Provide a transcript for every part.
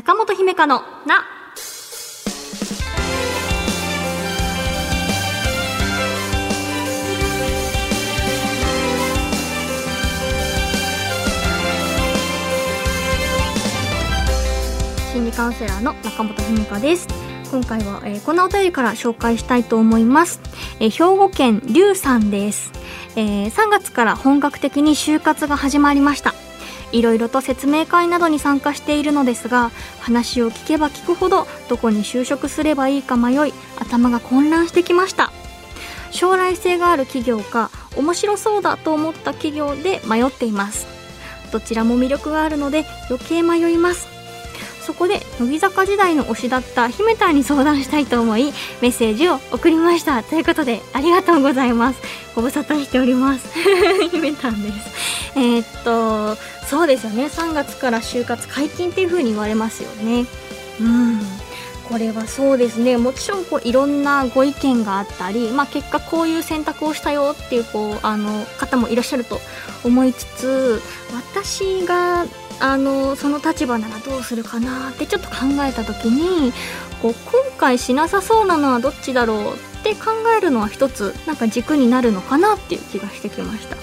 中本姫香のな。心理カウンセラーの中本姫香です。今回は、えー、こんなお便りから紹介したいと思います。えー兵庫県龍さんです、えー3月から本格的に就活が始まりました。いろいろと説明会などに参加しているのですが話を聞けば聞くほどどこに就職すればいいか迷い頭が混乱してきました。将来性がある企業か面白そうだと思った企業で迷っています。どちらも魅力があるので余計迷います。そこで乃木坂時代の推しだった姫たんに相談したいと思いメッセージを送りました。ということでありがとうございます。ご無沙汰しております。姫たんです。えーっとそうですよね。3月から就活解禁っていう風に言われますよね。うん。これはそうですね。もちろんこういろんなご意見があったり、まあ、結果こういう選択をしたよっていうこうあの方もいらっしゃると思いつつ私があのその立場ならどうするかなってちょっと考えた時にこう今回しなさそうなのはどっちだろうって考えるのは一つなんか軸になるのかなっていう気がしてきました。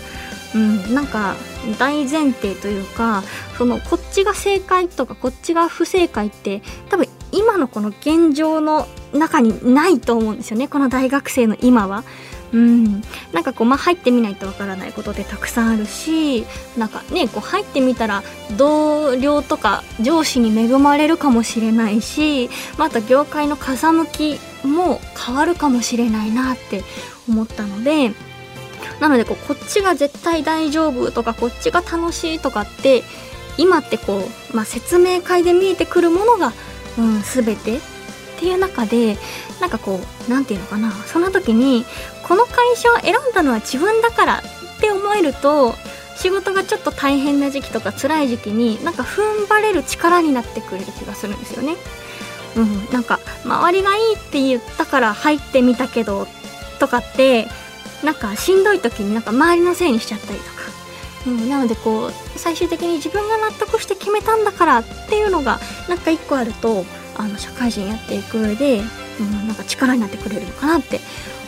うん、なんか大前提というかそのこっちが正解とかこっちが不正解って多分今のこの現状の中にないと思うんですよねこの大学生の今は。うん、なんかこう、まあ、入ってみないとわからないことってたくさんあるしなんかねこう入ってみたら同僚とか上司に恵まれるかもしれないしまた業界の風向きも変わるかもしれないなって思ったのでなのでこうこっちが絶対大丈夫とかこっちが楽しいとかって今ってこう、まあ、説明会で見えてくるものが、うん、全てっていう中でなんかこうなんていうのかなその時にこの会社を選んだのは自分だからって思えると仕事がちょっと大変な時期とか辛い時期になんか踏ん張れる力になってくれる気がするんですよね。うん、なんか周りがいいって言ったから入ってみたけどとかってなんかしんどい時になんか周りのせいにしちゃったりとか、うん、なのでこう最終的に自分が納得して決めたんだからっていうのがなんか一個あるとあの社会人やっていく上で、うん、なんか力になってくれるのかなって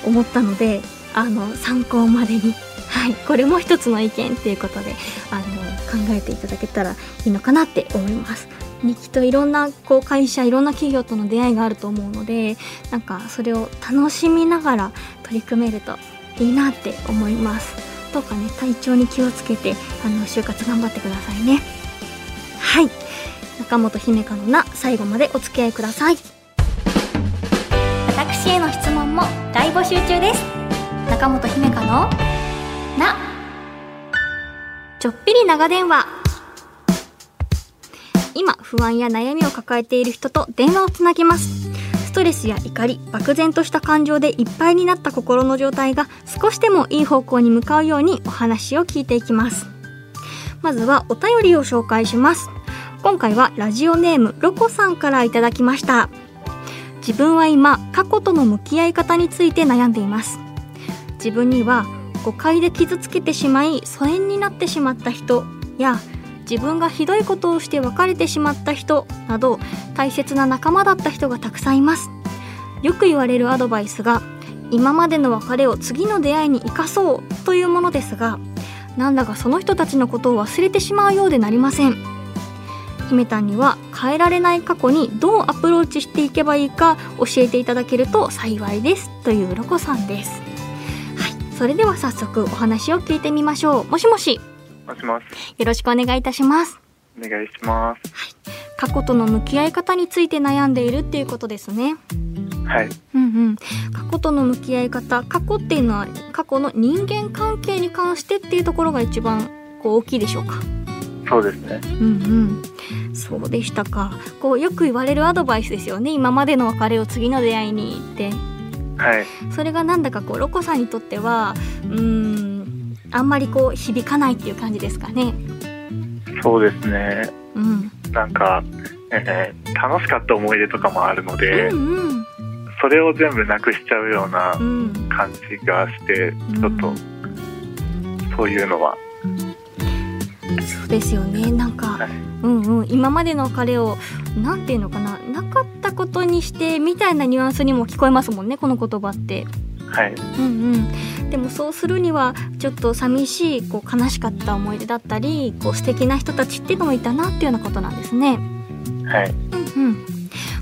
思ったのであの参考までに、はい、これも一つの意見っていうことであの考えていただけたらいいのかなって思います。にきっといろんなこう会社いろんな企業との出会いがあると思うのでなんかそれを楽しみながら取り組めるといいなって思います。どうかね体調に気をつけてあの就活頑張ってくださいね。はい。中本姫香のな最後までお付き合いください。私への質問も大募集中です。中本姫香のなちょっぴり長電話。今不安や悩みを抱えている人と電話をつなぎます。ストレスや怒り漠然とした感情でいっぱいになった心の状態が少しでもいい方向に向かうようにお話を聞いていきます。まずはお便りを紹介します。今回はラジオネームロコさんからいただきました。自分は今過去との向き合い方について悩んでいます。自分には誤解で傷つけてしまい疎遠になってしまった人や自分がひどいことをして別れてしまった人など大切な仲間だった人がたくさんいます。よく言われるアドバイスが今までの別れを次の出会いに生かそうというものですがなんだかその人たちのことを忘れてしまうようでなりません。姫たんには変えられない過去にどうアプローチしていけばいいか教えていただけると幸いですというロコさんです。はい。それでは早速お話を聞いてみましょう。もしもし。もしもし、よろしくお願いいたします。お願いします。過去との向き合い方について悩んでいるっていうことですね。はい、うんうん。過去との向き合い方過去っていうのは過去の人間関係に関してっていうところが一番こう大きいでしょうか。そうですね。うんうん。そうでしたか。こうよく言われるアドバイスですよね。今までの別れを次の出会いにって。はい、それがなんだかこうロコさんにとってはうーんあんまりこう響かないっていう感じですかね。そうですね。うん。なんか、えー楽しかった思い出とかもあるので、うんうん。それを全部なくしちゃうようなうん。感じがして、ちょっと、そういうのは、そうですよね。なんかはい。うんうん、今までの彼をなんていうのかな。なかったことにしてみたいなニュアンスにも聞こえますもんねこの言葉って。はい。うんうん、でもそうするにはちょっと寂しいこう悲しかった思い出だったりこう素敵な人たちっていうのもいたなっていうようなことなんですね。はい。うんうん。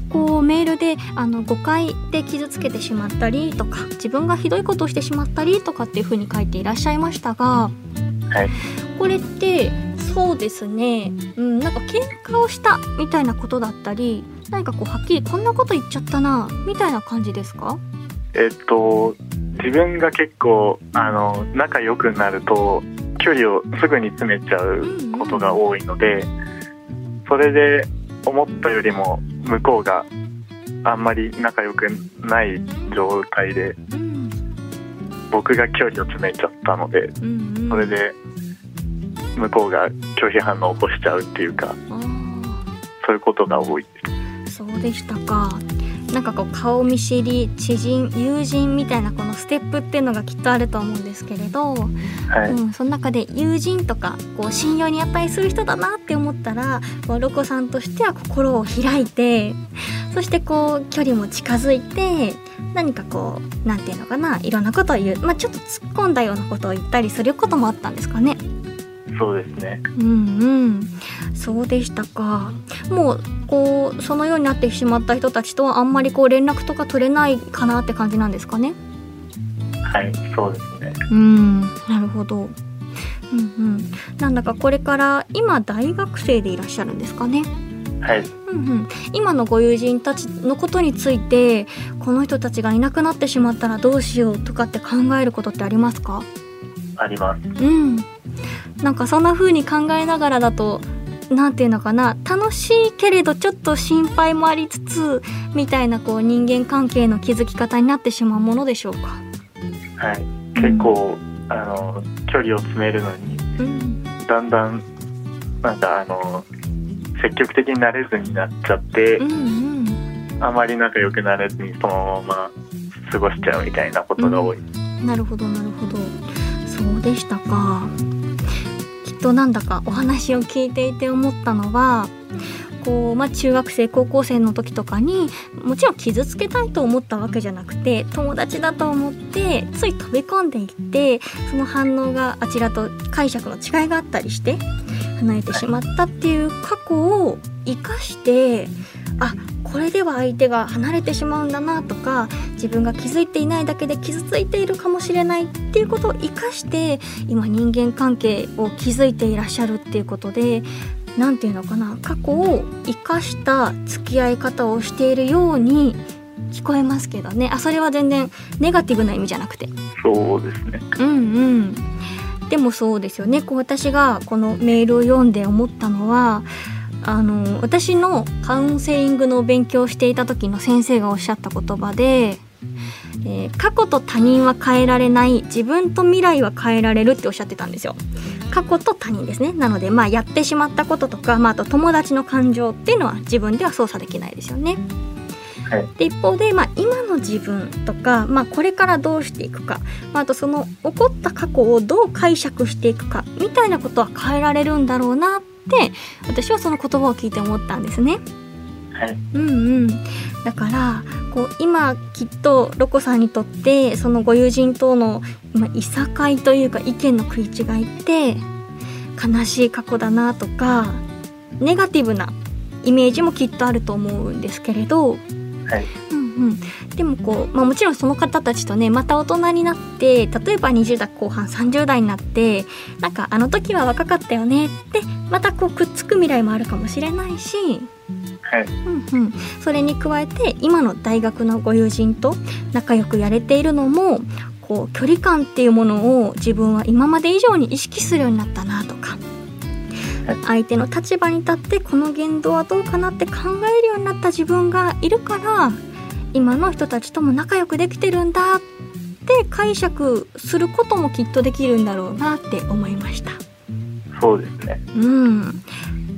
こうメールであの誤解で傷つけてしまったりとか自分がひどいことをしてしまったりとかっていうふうに書いていらっしゃいましたがはい。これってそうですね、うん、なんか喧嘩をしたみたいなことだったり何かこうはっきりこんなこと言っちゃったなみたいな感じですか？えっと自分が結構あの仲良くなると距離をすぐに詰めちゃうことが多いので、それで思ったよりも向こうがあんまり仲良くない状態でうん。僕が距離を詰めちゃったのでそれで向こうが拒否反応を起こしちゃうっていうかそういうことが多いです。そうでしたか。なんかこう顔見知り知人友人みたいなこのステップっていうのがきっとあると思うんですけれど、はい、うん、その中で友人とかこう信用に値する人だなって思ったらこうロコさんとしては心を開いてそしてこう距離も近づいて何かこうなんていうのかないろんなことを言う、まあ、ちょっと突っ込んだようなことを言ったりすることもあったんですかね。そうですね。うんうん、そうでしたか。もうこうそのようになってしまった人たちとはあんまりこう連絡とか取れないかなって感じなんですかね。はいそうですね。うん、なるほど。うんうん、なんだかこれから今大学生でいらっしゃるんですかね。はい。うんうん、今のご友人たちのことについてこの人たちがいなくなってしまったらどうしようとかって考えることってありますか？あります。うん、なんかそんな風に考えながらだとなんていうのかな楽しいけれどちょっと心配もありつつみたいなこう人間関係の築き方になってしまうものでしょうか。はい。結構あの距離を詰めるのにうん、だんだんなんかあの積極的になれずになっちゃってうん、うん。あまり仲良くなれずにそのまま過ごしちゃうみたいなことが多い、なるほどなるほど。そうでしたかとなんだかお話を聞いていて思ったのはこう、まあ、中学生高校生の時とかにもちろん傷つけたいと思ったわけじゃなくて友達だと思ってつい飛び込んでいってその反応があちらと解釈の違いがあったりして離れてしまったっていう過去を生かしてあこれでは相手が離れてしまうんだなとか自分が気づいていないだけで傷ついているかもしれないっていうことを生かして今人間関係を築いていらっしゃるっていうことで何て言うのかな過去を生かした付き合い方をしているように聞こえますけどね。あそれは全然ネガティブな意味じゃなくて。そうですね。うんうん。でもそうですよね。こう私がこのメールを読んで思ったのはあの私のカウンセリングの勉強をしていた時の先生がおっしゃった言葉で、えー過去と他人は変えられない自分と未来は変えられるっておっしゃってたんですよ。過去と他人ですねなのでまあやってしまったこととか、まあ、あと友達の感情っていうのは自分では操作できないですよね。はいで一方で、まあ、今の自分とか、まあ、これからどうしていくか、まあ、あとその起こった過去をどう解釈していくかみたいなことは変えられるんだろうなって私はその言葉を聞いて思ったんですね。はい。うんうん、だからこう今きっとロコさんにとってそのご友人とのまあいさかいというか意見の食い違いって悲しい過去だなとかネガティブなイメージもきっとあると思うんですけれど、はい。うんうん、でもこう、まあ、もちろんその方たちとねまた大人になって例えば20代後半30代になってなんかあの時は若かったよねってまたこうくっつく未来もあるかもしれないし、はい。うんうん、それに加えて今の大学のご友人と仲良くやれているのもこう距離感っていうものを自分は今まで以上に意識するようになったなとかはい。相手の立場に立ってこの言動はどうかなって考えるようになった自分がいるから今の人たちとも仲良くできてるんだって解釈することもきっとできるんだろうなって思いました。そうですねうん、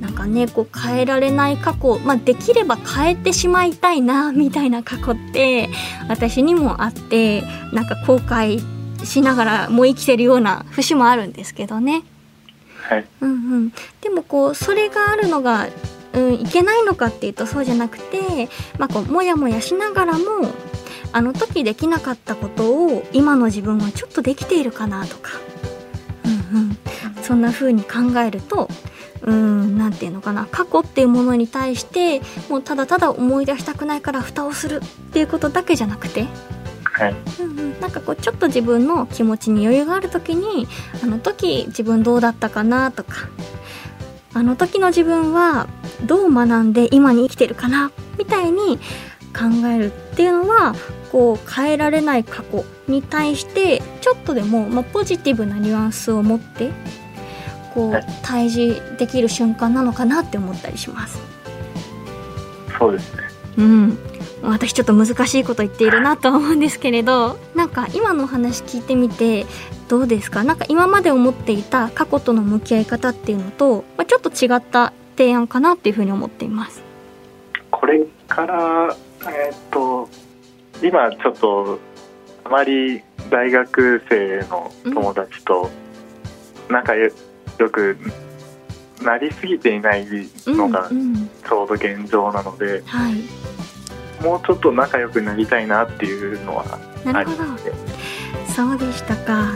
なんかねこう変えられない過去、まあ、できれば変えてしまいたいなみたいな過去って私にもあってなんか後悔しながらもう生きてるような節もあるんですけどね。はいうんうん、でもこうそれがあるのが、うん、いけないのかっていうとそうじゃなくて、まあ、こうもやもやしながらもあの時できなかったことを今の自分はちょっとできているかなとか、うんうん、そんな風に考えるとうんなんていうのかな。過去っていうものに対してもうただただ思い出したくないから蓋をするっていうことだけじゃなくて。はい。うんうん、なんかこうちょっと自分の気持ちに余裕がある時にあの時自分どうだったかなとか。あの時の自分はどう学んで今に生きてるかなみたいに考えるっていうのはこう変えられない過去に対してちょっとでも、まあ、ポジティブなニュアンスを持ってこはい。う対峙できる瞬間なのかなって思ったりします。そうですね。うん、私ちょっと難しいこと言っているなとは思うんですけれどなんか今のお話聞いてみてどうですか？なんか今まで思っていた過去との向き合い方っていうのと、まあ、ちょっと違った提案かなっていうふうに思っています。これからえーっと今ちょっとあまり大学生の友達と仲良くなりすぎていないうんのがうん、ちょうど現状なので、はいもうちょっと仲良くなりたいなっていうのはあなるほどりますね。そうでしたか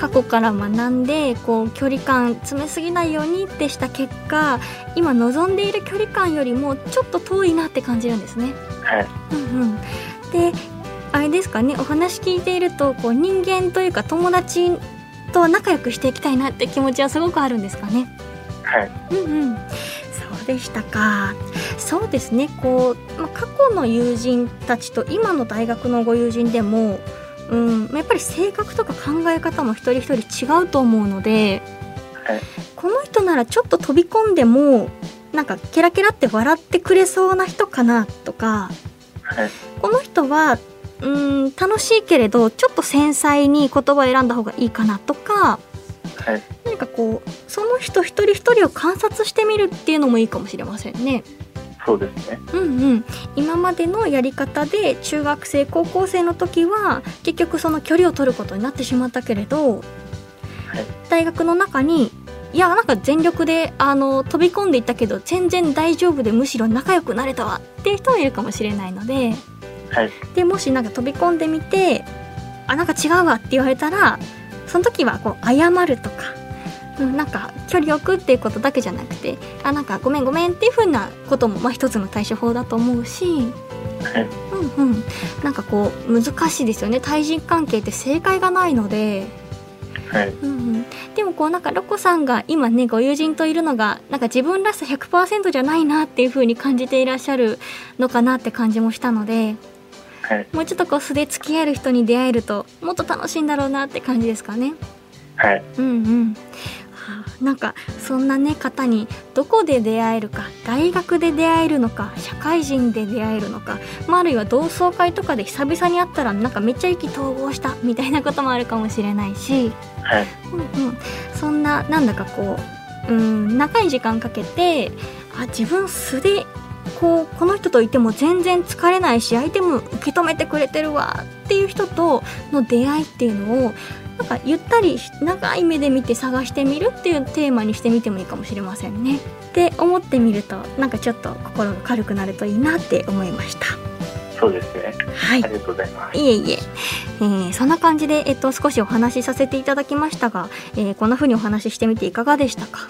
過去から学んでこう距離感詰めすぎないようにってした結果今望んでいる距離感よりもちょっと遠いなって感じるんですね。はいうんうん、であれですかねお話聞いているとこう人間というか友達と仲良くしていきたいなって気持ちはすごくあるんですかね。はいうんうん、そうでしたか。そうですね。こう、まあ、過去の友人たちと今の大学のご友人でも、うん、やっぱり性格とか考え方も一人一人違うと思うので、はいこの人ならちょっと飛び込んでもなんかケラケラって笑ってくれそうな人かなとか、はいこの人はうん楽しいけれどちょっと繊細に言葉を選んだ方がいいかなとかはい何かこうその人一人一人を観察してみるっていうのもいいかもしれませんね。そうですね。うんうん、今までのやり方で中学生高校生の時は結局その距離を取ることになってしまったけれど、大学の中にいやなんか全力であの飛び込んでいったけど全然大丈夫でむしろ仲良くなれたわっていう人もいるかもしれないのではい。でもしなんか飛び込んでみてあなんか違うわって言われたらその時はこう謝るとか、うん、なんか距離を置くっていうことだけじゃなくてあなんかごめんごめんっていう風なこともまあ一つの対処法だと思うし、はいうんうん、なんかこう難しいですよね。対人関係って正解がないので。はい。うんうん、でもこうなんかロコさんが今ねご友人といるのがなんか自分らしさ100%じゃないなっていう風に感じていらっしゃるのかなって感じもしたのではい。もうちょっとこう素で付き合える人に出会えるともっと楽しいんだろうなって感じですかね。はい。うんうん。はあなんかそんなね方にどこで出会えるか大学で出会えるのか社会人で出会えるのか、まあ、あるいは同窓会とかで久々に会ったらなんかめっちゃ意気投合したみたいなこともあるかもしれないし、はい。うんうん、そんななんだかこう、うん、長い時間かけてあ自分素でこうこの人といても全然疲れないし相手も受け止めてくれてるわっていう人との出会いっていうのをなんかゆったり長い目で見て探してみるっていうテーマにしてみてもいいかもしれませんね。って思ってみるとなんかちょっと心が軽くなるといいなって思いました。そうですね。はい。ありがとうございます。いえいえ。えーそんな感じで、えっと、少しお話しさせていただきましたが、えーこんな風にお話ししてみていかがでしたか？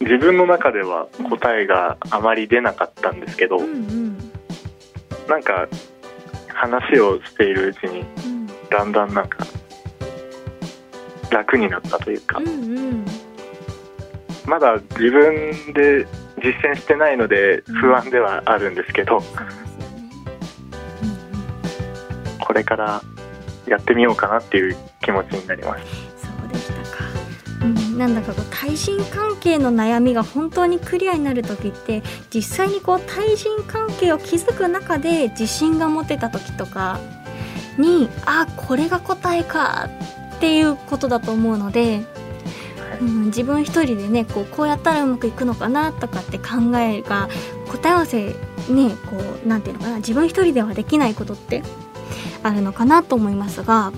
自分の中では答えがあまり出なかったんですけど、うんうん。なんか話をしているうちにうん。だんだんなんか楽になったというか、うんうん。まだ自分で実践してないので不安ではあるんですけど、そうですよね。これからやってみようかなっていう気持ちになります。そうでしたか、うん、なんだかこう対人関係の悩みが本当にクリアになる時って実際にこう対人関係を築く中で自信が持てた時とかにあこれが答えかっていうことだと思うので、うん、自分一人でねこうこうやったらうまくいくのかなとかって考えが答え合わせねこうなんていうのかな自分一人ではできないことってあるのかなと思いますが、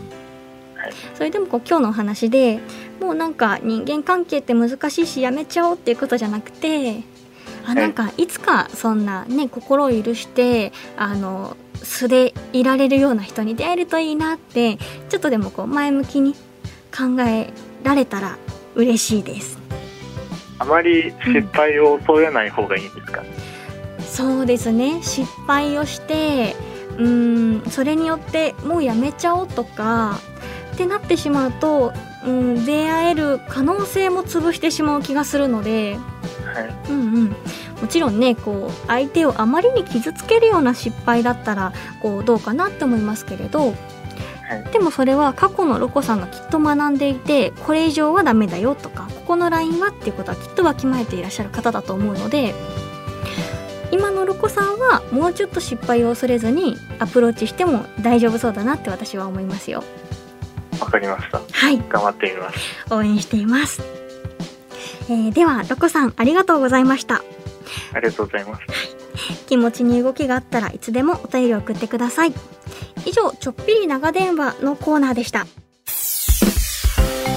はい。それでもこう今日のお話でもうなんか人間関係って難しいしやめちゃおうっていうことじゃなくてあなんかいつかそんなね心を許してあの素でいられるような人に出会えるといいなってちょっとでもこう前向きに考えられたら嬉しいです。あまり失敗を恐れない方がいいんですか、うん、そうですね。失敗をしてうんそれによってもうやめちゃおうとかってなってしまうと、うん、出会える可能性も潰してしまう気がするので、はい、うんうんもちろんねこう相手をあまりに傷つけるような失敗だったらこうどうかなって思いますけれど、でもそれは過去のロコさんがきっと学んでいてこれ以上はダメだよとかここのラインはっていうことはきっとわきまえていらっしゃる方だと思うので今のロコさんはもうちょっと失敗を恐れずにアプローチしても大丈夫そうだなって私は思いますよ。わかりました。はい。頑張ってみます。応援しています。えー、ではロコさんありがとうございました。ありがとうございます。気持ちに動きがあったらいつでもお便りを送ってください。以上、ちょっぴり長電話のコーナーでした。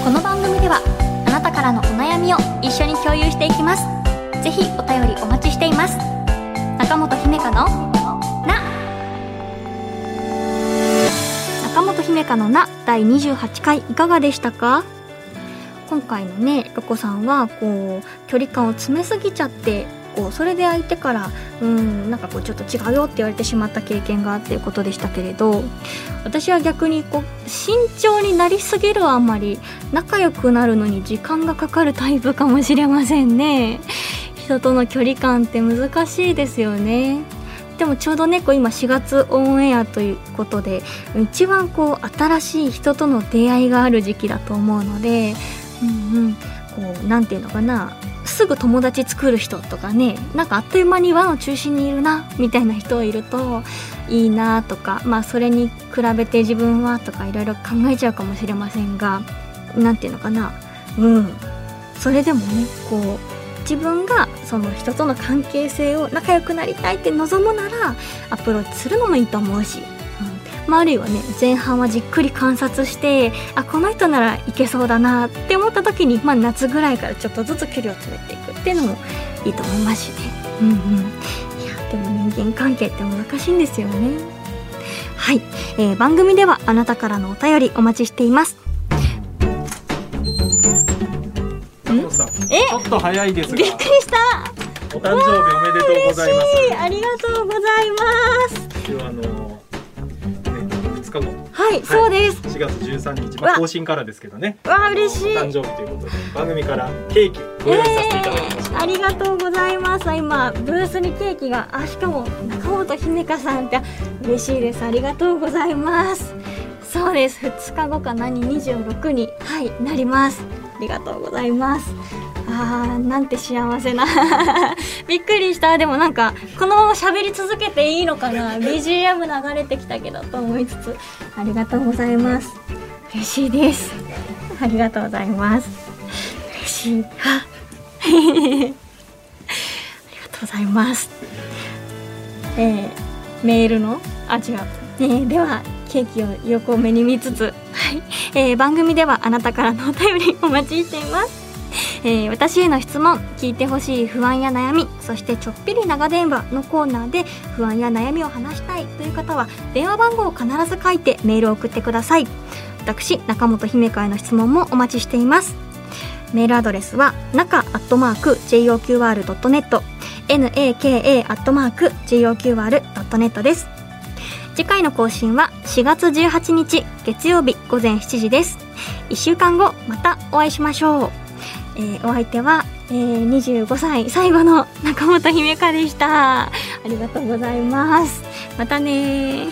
この番組では、あなたからのお悩みを一緒に共有していきます。ぜひお便りお待ちしています。中本姫香のな中本姫香のな第28回いかがでしたか？今回のねロコさんはこう距離感を詰めすぎちゃってこうそれで相手からうんなんかこうちょっと違うよって言われてしまった経験があっていうことでしたけれど私は逆にこう慎重になりすぎるあんまり仲良くなるのに時間がかかるタイプかもしれませんね。人との距離感って難しいですよね。でもちょうどねこう今4月オンエアということで一番こう新しい人との出会いがある時期だと思うのでうんうんこうなんていうのかなすぐ友達作る人とかねなんかあっという間に輪の中心にいるなみたいな人いるといいなとかまあそれに比べて自分はとかいろいろ考えちゃうかもしれませんが何て言うのかな。うん。それでもねこう自分がその人との関係性を仲良くなりたいって望むならアプローチするのもいいと思うしまあ、あるいはね前半はじっくり観察してあこの人ならいけそうだなって思った時に、まあ、夏ぐらいからちょっとずつ距離を詰めていくっていうのもいいと思いますしね。うんうん。いやでも人間関係って難しいんですよね。はい、えー、番組ではあなたからのお便りお待ちしています。え？ちょっと早いですが。びっくりした。お誕生日おめでとうございます。ありがとうございます。今日あの日後はい、そうです。4月13日、まあ、更新からですけどね。わあ嬉しい。誕生日ということで番組からケーキご用意させていただきました、えー、ありがとうございます。今ブースにケーキがあしかも中本姫香さんって嬉しいです。ありがとうございます。そうです。2日後か何26にはいなります。ありがとうございますあーなんて幸せな。びっくりした。でもなんかこのまま喋り続けていいのかな。BGM 流れてきたけどと思いつつ。ありがとうございます。嬉しいです。ありがとうございます。嬉しい。あ ありがとうございます。えー、メールの？あ違う、えー、ではケーキを横目に見つつ、はい。えー、番組ではあなたからのお便りお待ちしていますえー、私への質問聞いてほしい不安や悩みそしてちょっぴり長電話のコーナーで不安や悩みを話したいという方は電話番号を必ず書いてメールを送ってください。私中本姫香への質問もお待ちしています。メールアドレスは中アットマーク JOQR.net naka アットマーク JOQR.net です。次回の更新は4月18日月曜日午前7時です。1週間後またお会いしましょう。えー、お相手は、えー、25歳最後の中本姫香でした。ありがとうございます。またね